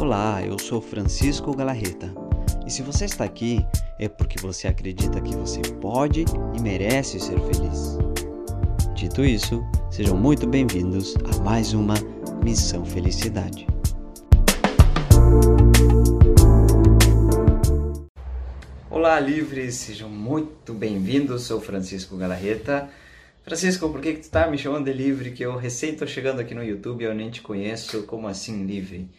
Olá, eu sou Francisco Galarreta. E se você está aqui, é porque você acredita que você pode e merece ser feliz. Dito isso, sejam muito bem-vindos a mais uma Missão Felicidade. Olá, livres, sejam muito bem-vindos. Sou Francisco Galarreta. Francisco, por que, que tu tá me chamando de livre? Que eu recém tô chegando aqui no YouTube e eu nem te conheço. Como assim livre?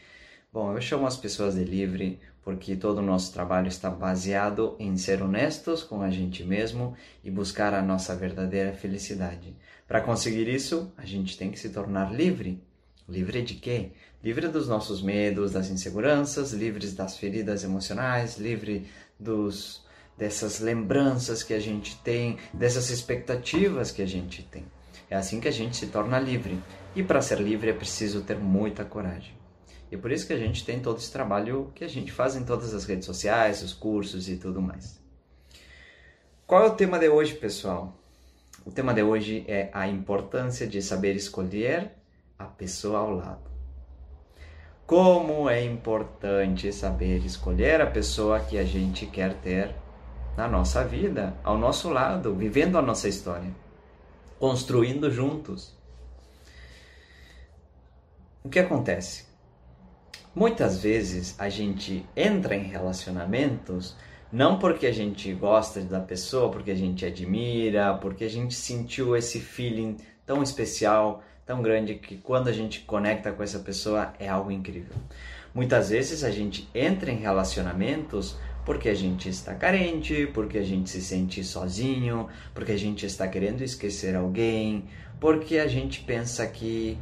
Bom, eu chamo as pessoas de livre porque todo o nosso trabalho está baseado em ser honestos com a gente mesmo e buscar a nossa verdadeira felicidade. Para conseguir isso, a gente tem que se tornar livre. Livre de quê? Livre dos nossos medos, das inseguranças, livres das feridas emocionais, livre dos dessas lembranças que a gente tem, dessas expectativas que a gente tem. É assim que a gente se torna livre. E para ser livre é preciso ter muita coragem. E por isso que a gente tem todo esse trabalho que a gente faz em todas as redes sociais, os cursos e tudo mais. Qual é o tema de hoje, pessoal? O tema de hoje é a importância de saber escolher a pessoa ao lado. Como é importante saber escolher a pessoa que a gente quer ter na nossa vida, ao nosso lado, vivendo a nossa história, construindo juntos. O que acontece? Muitas vezes a gente entra em relacionamentos não porque a gente gosta da pessoa, porque a gente admira, porque a gente sentiu esse feeling tão especial, tão grande que quando a gente conecta com essa pessoa é algo incrível. Muitas vezes a gente entra em relacionamentos porque a gente está carente, porque a gente se sente sozinho, porque a gente está querendo esquecer alguém, porque a gente pensa que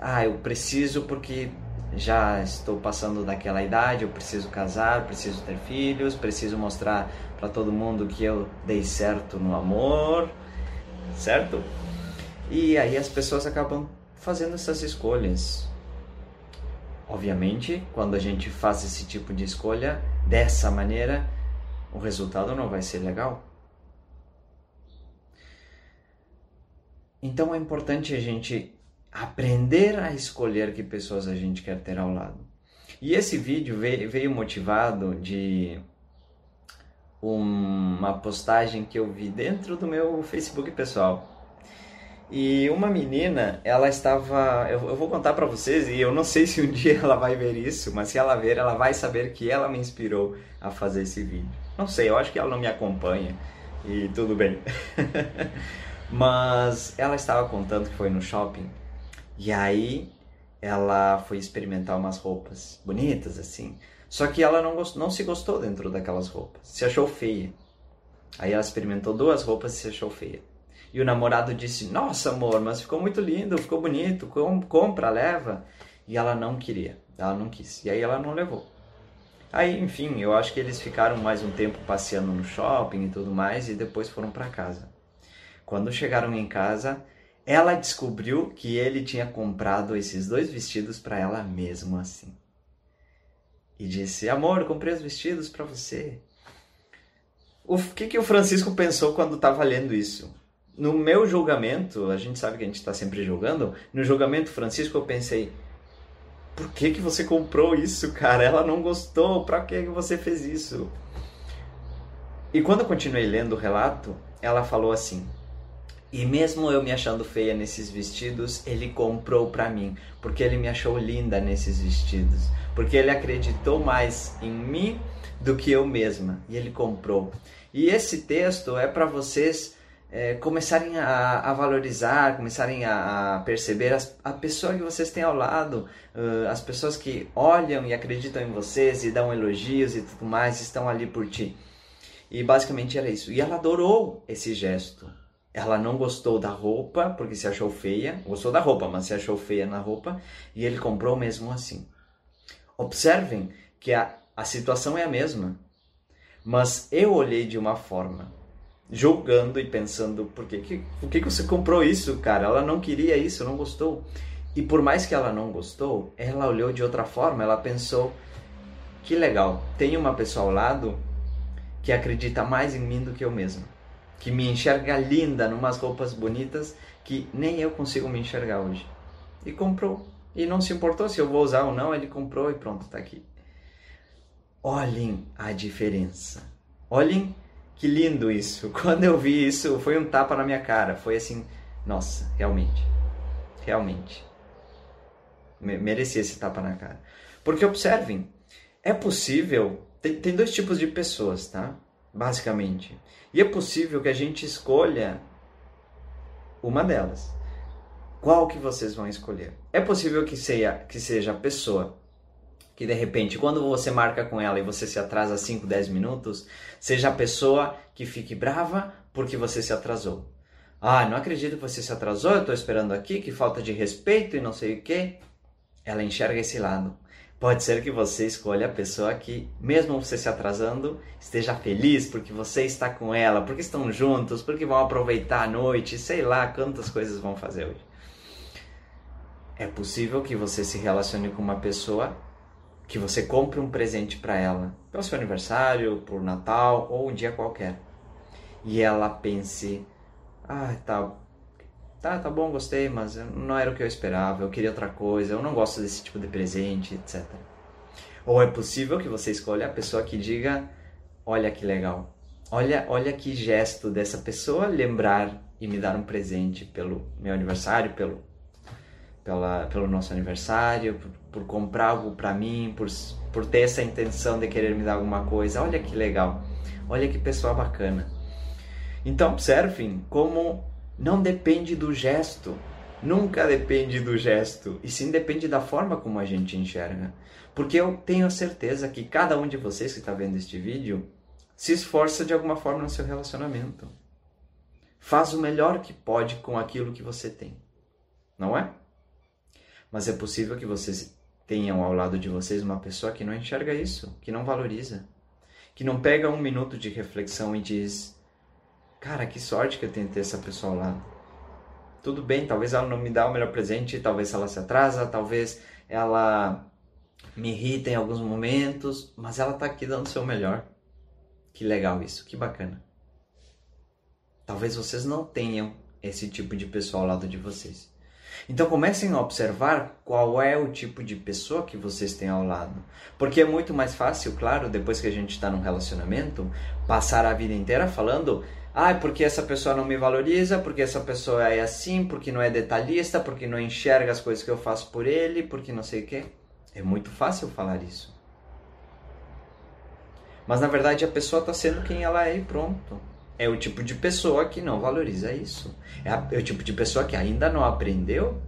ah, eu preciso porque já estou passando daquela idade, eu preciso casar, preciso ter filhos, preciso mostrar para todo mundo que eu dei certo no amor, certo? E aí as pessoas acabam fazendo essas escolhas. Obviamente, quando a gente faz esse tipo de escolha dessa maneira, o resultado não vai ser legal. Então é importante a gente aprender a escolher que pessoas a gente quer ter ao lado. E esse vídeo veio motivado de uma postagem que eu vi dentro do meu Facebook pessoal. E uma menina, ela estava. Eu, vou contar para vocês, e eu não sei se um dia ela vai ver isso, mas se ela ver, ela vai saber que ela me inspirou a fazer esse vídeo. Não sei, eu acho que ela não me acompanha e tudo bem. mas ela estava contando que foi no shopping e aí ela foi experimentar umas roupas bonitas assim. Só que ela não, não se gostou dentro daquelas roupas, se achou feia. Aí ela experimentou duas roupas e se achou feia. E o namorado disse: Nossa, amor, mas ficou muito lindo, ficou bonito, com... compra, leva. E ela não queria, ela não quis. E aí ela não levou. Aí, enfim, eu acho que eles ficaram mais um tempo passeando no shopping e tudo mais e depois foram para casa. Quando chegaram em casa, ela descobriu que ele tinha comprado esses dois vestidos para ela mesmo assim. E disse: Amor, comprei os vestidos para você. O que, que o Francisco pensou quando estava lendo isso? No meu julgamento, a gente sabe que a gente está sempre julgando, no julgamento Francisco eu pensei: por que, que você comprou isso, cara? Ela não gostou, para que, que você fez isso? E quando eu continuei lendo o relato, ela falou assim: e mesmo eu me achando feia nesses vestidos, ele comprou para mim, porque ele me achou linda nesses vestidos, porque ele acreditou mais em mim do que eu mesma, e ele comprou. E esse texto é para vocês é, começarem a, a, valorizar, começarem a, a perceber as, a pessoa que vocês têm ao lado, uh, as pessoas que olham e acreditam em vocês e dão elogios e tudo mais, estão ali por ti. E basicamente era isso. E ela adorou esse gesto ela não gostou da roupa porque se achou feia, gostou da roupa, mas se achou feia na roupa e ele comprou mesmo assim. Observem que a, a situação é a mesma, mas eu olhei de uma forma, julgando e pensando: por que, que, por que, que você comprou isso, cara? Ela não queria isso, não gostou. E por mais que ela não gostou, ela olhou de outra forma, ela pensou: que legal, tem uma pessoa ao lado que acredita mais em mim do que eu mesma que me enxerga linda numas roupas bonitas que nem eu consigo me enxergar hoje. E comprou. e não se importou se eu vou usar ou não, ele comprou e pronto, tá aqui. Olhem a diferença. Olhem que lindo isso. Quando eu vi isso, foi um tapa na minha cara. Foi assim, nossa, realmente. Realmente. Merecia esse tapa na cara. Porque observem, é possível. Tem, tem dois tipos de pessoas, tá? Basicamente. E é possível que a gente escolha uma delas. Qual que vocês vão escolher? É possível que seja, que seja a pessoa que de repente, quando você marca com ela e você se atrasa 5, 10 minutos, seja a pessoa que fique brava porque você se atrasou. Ah, não acredito que você se atrasou, eu estou esperando aqui, que falta de respeito e não sei o que. Ela enxerga esse lado. Pode ser que você escolha a pessoa que, mesmo você se atrasando, esteja feliz porque você está com ela, porque estão juntos, porque vão aproveitar a noite, sei lá quantas coisas vão fazer hoje. É possível que você se relacione com uma pessoa que você compre um presente para ela, pelo seu aniversário, por Natal ou um dia qualquer. E ela pense: "Ah, tá, tá, tá bom, gostei, mas não era o que eu esperava, eu queria outra coisa, eu não gosto desse tipo de presente, etc." Ou é possível que você escolha a pessoa que diga: "Olha que legal. Olha, olha que gesto dessa pessoa lembrar e me dar um presente pelo meu aniversário, pelo pela, pelo nosso aniversário, por, por comprar algo para mim, por, por ter essa intenção de querer me dar alguma coisa. Olha que legal, olha que pessoa bacana. Então, observem como não depende do gesto, nunca depende do gesto, e sim depende da forma como a gente enxerga. Porque eu tenho a certeza que cada um de vocês que está vendo este vídeo se esforça de alguma forma no seu relacionamento. Faz o melhor que pode com aquilo que você tem. Não é? Mas é possível que vocês tenham ao lado de vocês uma pessoa que não enxerga isso, que não valoriza, que não pega um minuto de reflexão e diz: Cara, que sorte que eu tenho ter essa pessoa lado. Tudo bem, talvez ela não me dá o melhor presente, talvez ela se atrasa, talvez ela me irrita em alguns momentos, mas ela está aqui dando o seu melhor. Que legal isso, que bacana. Talvez vocês não tenham esse tipo de pessoa ao lado de vocês. Então comecem a observar qual é o tipo de pessoa que vocês têm ao lado. Porque é muito mais fácil, claro, depois que a gente está num relacionamento, passar a vida inteira falando ah, porque essa pessoa não me valoriza, porque essa pessoa é assim, porque não é detalhista, porque não enxerga as coisas que eu faço por ele, porque não sei o quê. É muito fácil falar isso. Mas na verdade a pessoa está sendo quem ela é e pronto é o tipo de pessoa que não valoriza isso. É, a, é o tipo de pessoa que ainda não aprendeu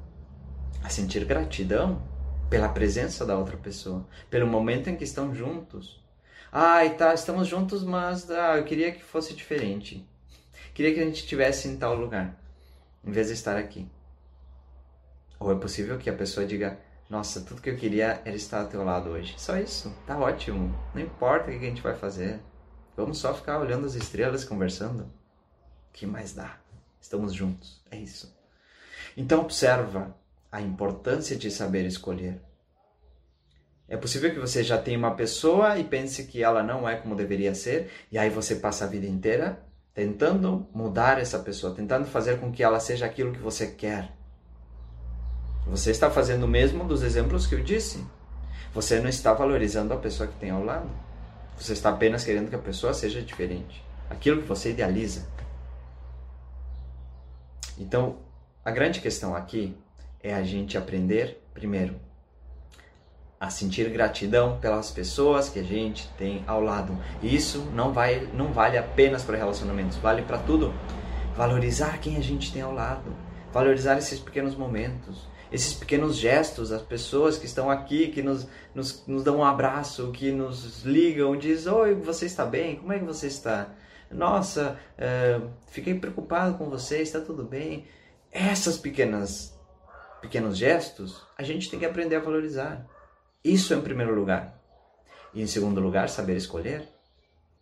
a sentir gratidão pela presença da outra pessoa, pelo momento em que estão juntos. Ai, tá, estamos juntos, mas ah, eu queria que fosse diferente. Queria que a gente estivesse em tal lugar, em vez de estar aqui. Ou é possível que a pessoa diga: Nossa, tudo que eu queria era estar ao teu lado hoje. Só isso, tá ótimo. Não importa o que a gente vai fazer. Vamos só ficar olhando as estrelas, conversando? Que mais dá? Estamos juntos, é isso. Então observa a importância de saber escolher. É possível que você já tenha uma pessoa e pense que ela não é como deveria ser, e aí você passa a vida inteira tentando mudar essa pessoa, tentando fazer com que ela seja aquilo que você quer. Você está fazendo o mesmo dos exemplos que eu disse. Você não está valorizando a pessoa que tem ao lado. Você está apenas querendo que a pessoa seja diferente. Aquilo que você idealiza. Então, a grande questão aqui é a gente aprender, primeiro, a sentir gratidão pelas pessoas que a gente tem ao lado. E isso não, vai, não vale apenas para relacionamentos, vale para tudo. Valorizar quem a gente tem ao lado, valorizar esses pequenos momentos, esses pequenos gestos, as pessoas que estão aqui, que nos, nos, nos dão um abraço, que nos ligam, diz, oi, você está bem? Como é que você está? Nossa, uh, fiquei preocupado com você, está tudo bem? Essas pequenas pequenos gestos, a gente tem que aprender a valorizar. Isso em primeiro lugar. E em segundo lugar, saber escolher.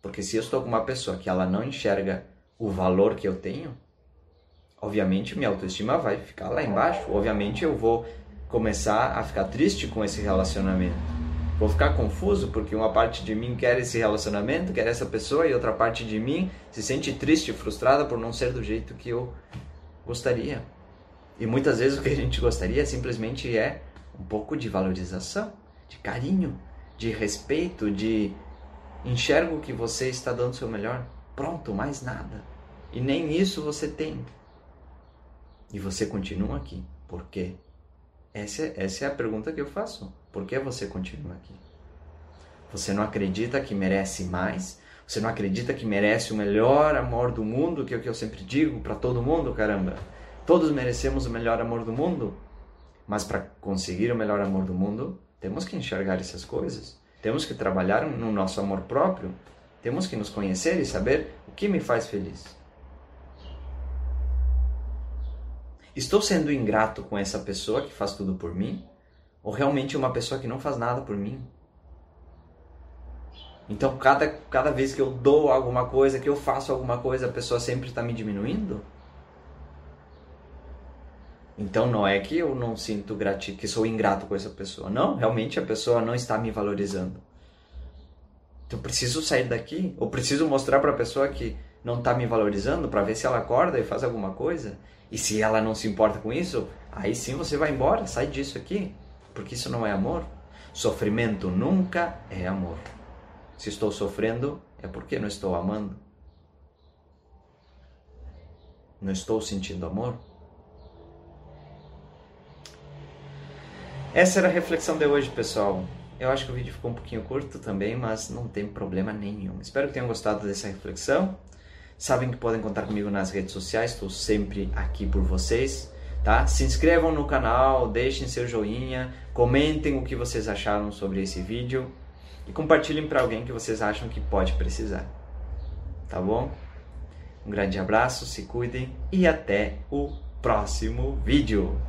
Porque se eu estou com uma pessoa que ela não enxerga o valor que eu tenho, obviamente minha autoestima vai ficar lá embaixo. Obviamente eu vou começar a ficar triste com esse relacionamento. Vou ficar confuso porque uma parte de mim quer esse relacionamento, quer essa pessoa, e outra parte de mim se sente triste frustrada por não ser do jeito que eu gostaria. E muitas vezes o que a gente gostaria simplesmente é um pouco de valorização, de carinho, de respeito, de enxergo que você está dando o seu melhor. Pronto, mais nada. E nem isso você tem. E você continua aqui. Por quê? Essa, é, essa é a pergunta que eu faço. Por que você continua aqui? Você não acredita que merece mais? Você não acredita que merece o melhor amor do mundo, que é o que eu sempre digo para todo mundo, caramba? Todos merecemos o melhor amor do mundo. Mas para conseguir o melhor amor do mundo, temos que enxergar essas coisas. Temos que trabalhar no nosso amor próprio. Temos que nos conhecer e saber o que me faz feliz. Estou sendo ingrato com essa pessoa que faz tudo por mim? Ou realmente uma pessoa que não faz nada por mim? Então, cada, cada vez que eu dou alguma coisa, que eu faço alguma coisa, a pessoa sempre está me diminuindo? Então, não é que eu não sinto gratidão, que sou ingrato com essa pessoa. Não, realmente a pessoa não está me valorizando. Então, preciso sair daqui? Ou preciso mostrar para a pessoa que não está me valorizando para ver se ela acorda e faz alguma coisa? E se ela não se importa com isso, aí sim você vai embora, sai disso aqui. Porque isso não é amor. Sofrimento nunca é amor. Se estou sofrendo, é porque não estou amando. Não estou sentindo amor. Essa era a reflexão de hoje, pessoal. Eu acho que o vídeo ficou um pouquinho curto também, mas não tem problema nenhum. Espero que tenham gostado dessa reflexão. Sabem que podem contar comigo nas redes sociais, estou sempre aqui por vocês, tá? Se inscrevam no canal, deixem seu joinha, comentem o que vocês acharam sobre esse vídeo e compartilhem para alguém que vocês acham que pode precisar. Tá bom? Um grande abraço, se cuidem e até o próximo vídeo.